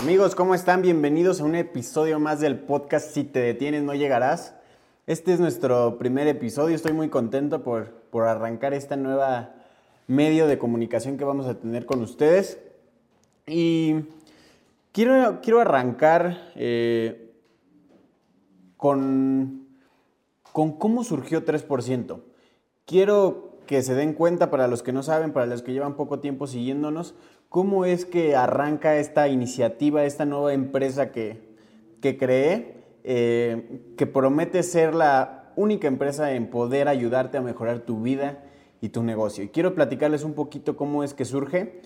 Amigos, ¿cómo están? Bienvenidos a un episodio más del podcast Si te detienes no llegarás. Este es nuestro primer episodio, estoy muy contento por, por arrancar esta nueva medio de comunicación que vamos a tener con ustedes. Y quiero, quiero arrancar eh, con, con cómo surgió 3%. Quiero que se den cuenta, para los que no saben, para los que llevan poco tiempo siguiéndonos, cómo es que arranca esta iniciativa, esta nueva empresa que, que creé, eh, que promete ser la única empresa en poder ayudarte a mejorar tu vida y tu negocio. Y quiero platicarles un poquito cómo es que surge.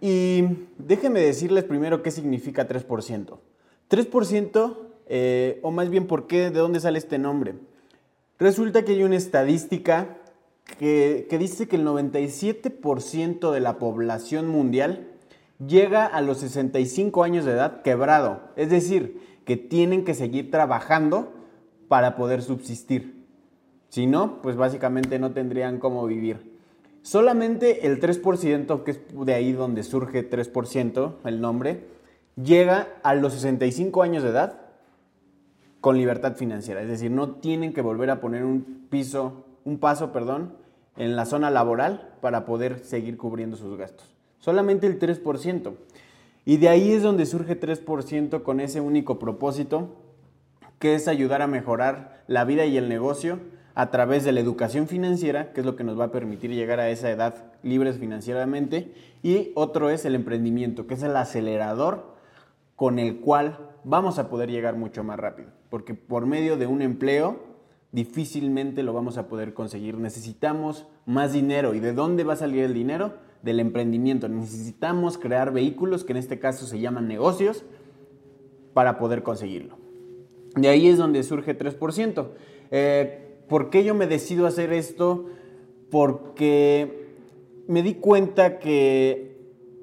Y déjenme decirles primero qué significa 3%. 3%, eh, o más bien por qué, de dónde sale este nombre. Resulta que hay una estadística que, dice que el 97% de la población mundial llega a los 65 años de edad quebrado. Es decir, que tienen que seguir trabajando para poder subsistir. Si no, pues básicamente no tendrían cómo vivir. Solamente el 3%, que es de ahí donde surge 3% el nombre, llega a los 65 años de edad con libertad financiera. Es decir, no tienen que volver a poner un piso, un paso, perdón, en la zona laboral para poder seguir cubriendo sus gastos. Solamente el 3%. Y de ahí es donde surge 3% con ese único propósito, que es ayudar a mejorar la vida y el negocio a través de la educación financiera, que es lo que nos va a permitir llegar a esa edad libres financieramente. Y otro es el emprendimiento, que es el acelerador con el cual vamos a poder llegar mucho más rápido. Porque por medio de un empleo difícilmente lo vamos a poder conseguir. Necesitamos más dinero. ¿Y de dónde va a salir el dinero? Del emprendimiento. Necesitamos crear vehículos, que en este caso se llaman negocios, para poder conseguirlo. De ahí es donde surge 3%. Eh, ¿Por qué yo me decido hacer esto? Porque me di cuenta que,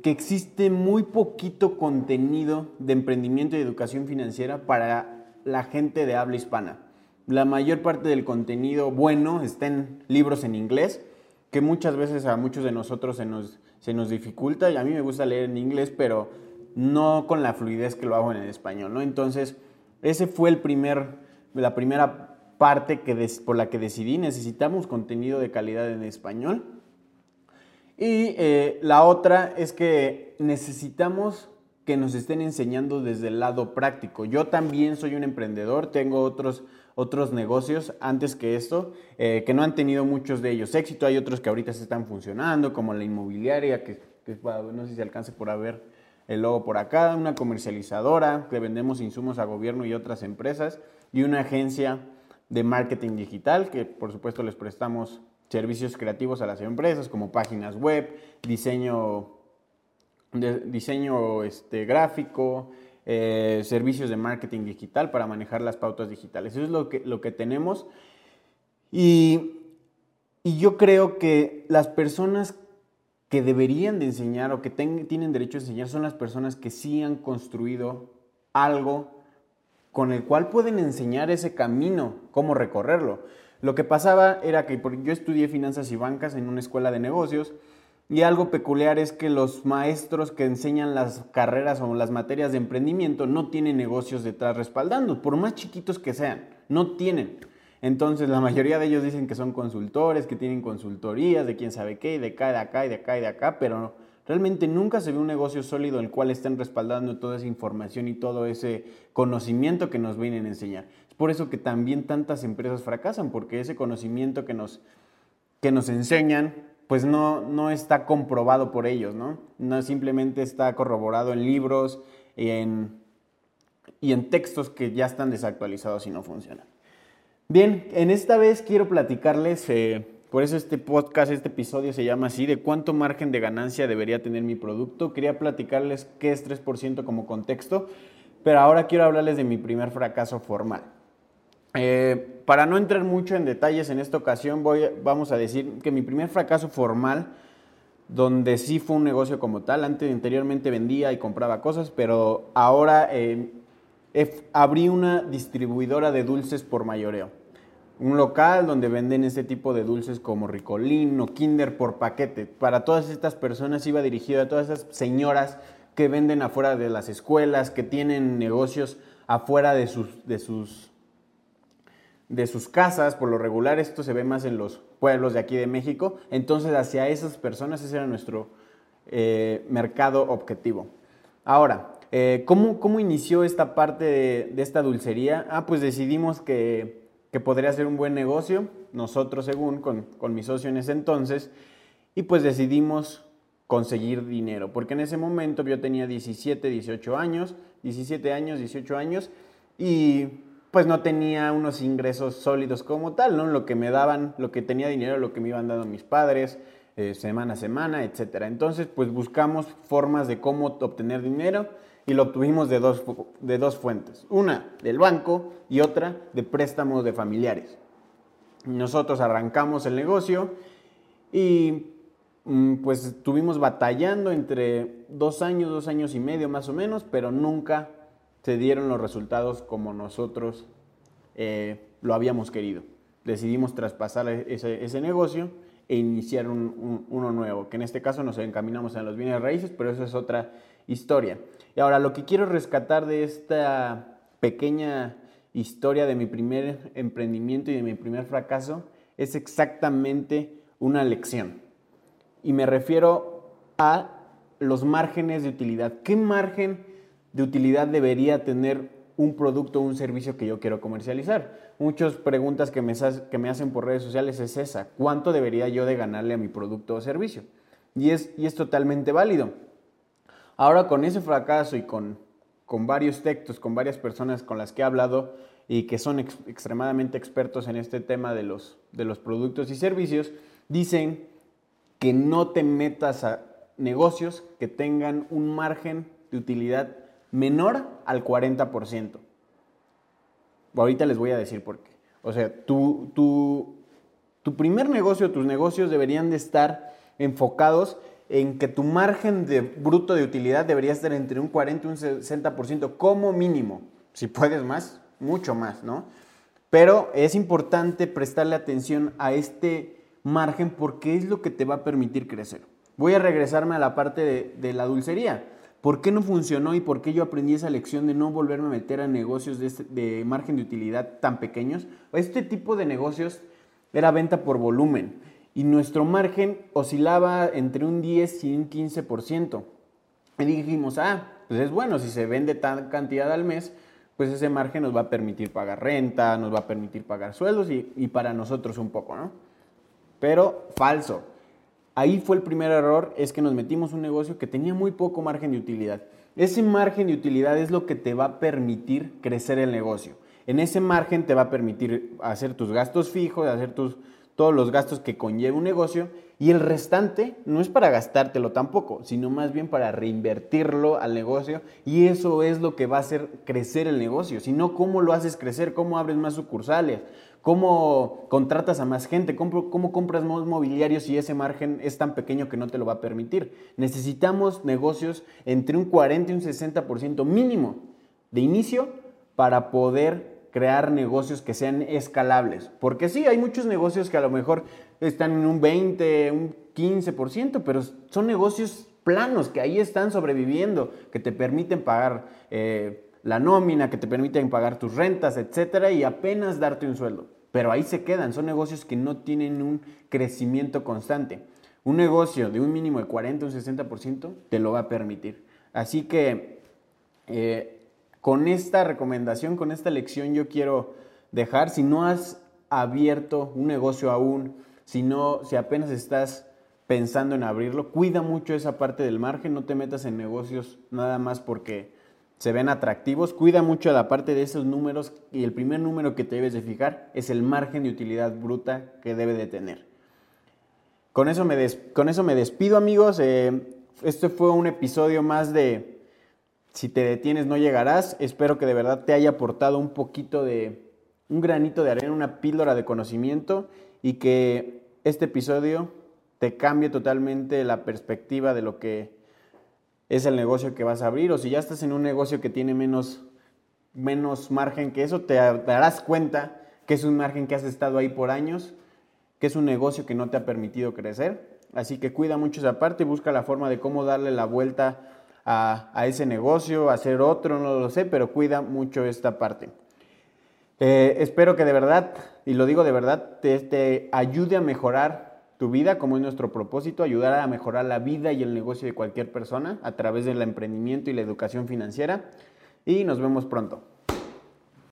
que existe muy poquito contenido de emprendimiento y educación financiera para la gente de habla hispana la mayor parte del contenido bueno está en libros en inglés, que muchas veces a muchos de nosotros se nos, se nos dificulta, y a mí me gusta leer en inglés, pero no con la fluidez que lo hago en español, ¿no? Entonces, ese fue el primer, la primera parte que por la que decidí, necesitamos contenido de calidad en español. Y eh, la otra es que necesitamos que nos estén enseñando desde el lado práctico. Yo también soy un emprendedor, tengo otros otros negocios antes que esto, eh, que no han tenido muchos de ellos éxito. Hay otros que ahorita se están funcionando, como la inmobiliaria, que, no sé si alcance por haber el logo por acá, una comercializadora, que vendemos insumos a gobierno y otras empresas, y una agencia de marketing digital, que por supuesto les prestamos servicios creativos a las empresas, como páginas web, diseño, diseño este, gráfico, eh, servicios de marketing digital para manejar las pautas digitales. Eso es lo que, lo que tenemos. Y, y yo creo que las personas que deberían de enseñar o que tienen derecho a enseñar son las personas que sí han construido algo con el cual pueden enseñar ese camino, cómo recorrerlo. Lo que pasaba era que yo estudié finanzas y bancas en una escuela de negocios y algo peculiar es que los maestros que enseñan las carreras o las materias de emprendimiento no tienen negocios detrás respaldando, por más chiquitos que sean, no tienen. Entonces la mayoría de ellos dicen que son consultores, que tienen consultorías de quién sabe qué, y de acá, de acá, y de acá, y de acá, pero realmente nunca se ve un negocio sólido el cual estén respaldando toda esa información y todo ese conocimiento que nos vienen a enseñar. Es por eso que también tantas empresas fracasan, porque ese conocimiento que nos, que nos enseñan pues no, no está comprobado por ellos, ¿no? No simplemente está corroborado en libros y en, y en textos que ya están desactualizados y no funcionan. Bien, en esta vez quiero platicarles, eh, por eso este podcast, este episodio se llama así, de cuánto margen de ganancia debería tener mi producto. Quería platicarles qué es 3% como contexto, pero ahora quiero hablarles de mi primer fracaso formal. Eh, para no entrar mucho en detalles en esta ocasión, voy, vamos a decir que mi primer fracaso formal, donde sí fue un negocio como tal, antes anteriormente vendía y compraba cosas, pero ahora eh, abrí una distribuidora de dulces por mayoreo. Un local donde venden este tipo de dulces como Ricolín o Kinder por paquete. Para todas estas personas iba dirigido a todas esas señoras que venden afuera de las escuelas, que tienen negocios afuera de sus, de sus, de sus casas. Por lo regular esto se ve más en los pueblos de aquí de México. Entonces hacia esas personas ese era nuestro eh, mercado objetivo. Ahora, eh, ¿cómo, inició esta parte de, esta dulcería? Ah, pues decidimos que, podría ser un buen negocio, nosotros según, con, con mi socio en ese entonces, y pues decidimos conseguir dinero, porque en ese momento yo tenía 17, 18 años, 17 años, 18 años, y pues no tenía unos ingresos sólidos como tal, ¿no? Lo que me daban, lo que tenía dinero, lo que me iban dando mis padres, eh, semana a semana, etcétera. Entonces, pues buscamos formas de cómo obtener dinero y lo obtuvimos de dos, de dos fuentes. Una del banco y otra de préstamos de familiares. Nosotros arrancamos el negocio y mm, pues estuvimos batallando entre dos años, dos años y medio más o menos, pero nunca se dieron los resultados como nosotros eh, lo habíamos querido. Decidimos traspasar ese, ese negocio e iniciar uno nuevo, que en este caso nos encaminamos a los bienes raíces, pero eso es otra historia. Y ahora lo que quiero rescatar de esta pequeña historia de mi primer emprendimiento y de mi primer fracaso es exactamente una lección. Y me refiero a los márgenes de utilidad. ¿Qué margen de utilidad debería tener un producto o un servicio que yo quiero comercializar. Muchas preguntas que me, hacen por redes sociales es esa, ¿cuánto debería yo de ganarle a mi producto o servicio? Y es, y es totalmente válido. Ahora con ese fracaso y con, con varios textos, con varias personas con las que he hablado y que son extremadamente expertos en este tema de los, de los productos y servicios, dicen que no te metas a negocios que tengan un margen de utilidad menor al 40%. Ahorita les voy a decir por qué. O sea, tu, tu, tu primer negocio, tus negocios deberían de estar enfocados en que tu margen de bruto de utilidad debería estar entre un 40 y un 60% como mínimo. Si puedes más, mucho más, ¿no? Pero es importante prestarle atención a este margen porque es lo que te va a permitir crecer. Voy a regresarme a la parte de, de la dulcería. ¿Por qué no funcionó y por qué yo aprendí esa lección de no volverme a meter a negocios de, este, margen de utilidad tan pequeños? Este tipo de negocios era venta por volumen y nuestro margen oscilaba entre un 10 y un 15%. Y dijimos, ah, pues es bueno, si se vende tan cantidad al mes, pues ese margen nos va a permitir pagar renta, nos va a permitir pagar sueldos y para nosotros un poco, ¿no? Pero falso Ahí fue el primer error, es que nos metimos un negocio que tenía muy poco margen de utilidad. Ese margen de utilidad es lo que te va a permitir crecer el negocio. En ese margen te va a permitir hacer tus gastos fijos, hacer tus, todos los gastos que conlleva un negocio y el restante no es para gastártelo tampoco, sino más bien para reinvertirlo al negocio y eso es lo que va a hacer crecer el negocio. Si no, ¿cómo lo haces crecer? ¿Cómo abres más sucursales? ¿Cómo contratas a más gente? ¿Cómo, ¿Cómo, compras más mobiliario si ese margen es tan pequeño que no te lo va a permitir? Necesitamos negocios entre un 40 y un 60% mínimo de inicio para poder crear negocios que sean escalables. Porque sí, hay muchos negocios que a lo mejor están en un 20, un 15%, pero son negocios planos que ahí están sobreviviendo, que te permiten pagar eh, la nómina, que te permiten pagar tus rentas, etcétera, y apenas darte un sueldo. Pero ahí se quedan, son negocios que no tienen un crecimiento constante. Un negocio de un mínimo de 40 o un 60% te lo va a permitir. Así que eh, con esta recomendación, con esta lección, yo quiero dejar, si no has abierto un negocio aún, si, no, si apenas estás pensando en abrirlo, cuida mucho esa parte del margen, no te metas en negocios nada más porque se ven atractivos. Cuida mucho la parte de esos números y el primer número que te debes de fijar es el margen de utilidad bruta que debe de tener. Con eso me, con eso me despido amigos. Eh, este fue un episodio más de Si te detienes no llegarás. Espero que de verdad te haya aportado un poquito de, un granito de arena, una píldora de conocimiento y que este episodio te cambie totalmente la perspectiva de lo que es el negocio que vas a abrir o si ya estás en un negocio que tiene menos, menos margen que eso, te darás cuenta que es un margen que has estado ahí por años, que es un negocio que no te ha permitido crecer. Así que cuida mucho esa parte, busca la forma de cómo darle la vuelta a, ese negocio, hacer otro, no lo sé, pero cuida mucho esta parte. Eh, espero que de verdad, y lo digo de verdad, te, te ayude a mejorar tu vida, como es nuestro propósito, ayudar a mejorar la vida y el negocio de cualquier persona a través del emprendimiento y la educación financiera. Y nos vemos pronto.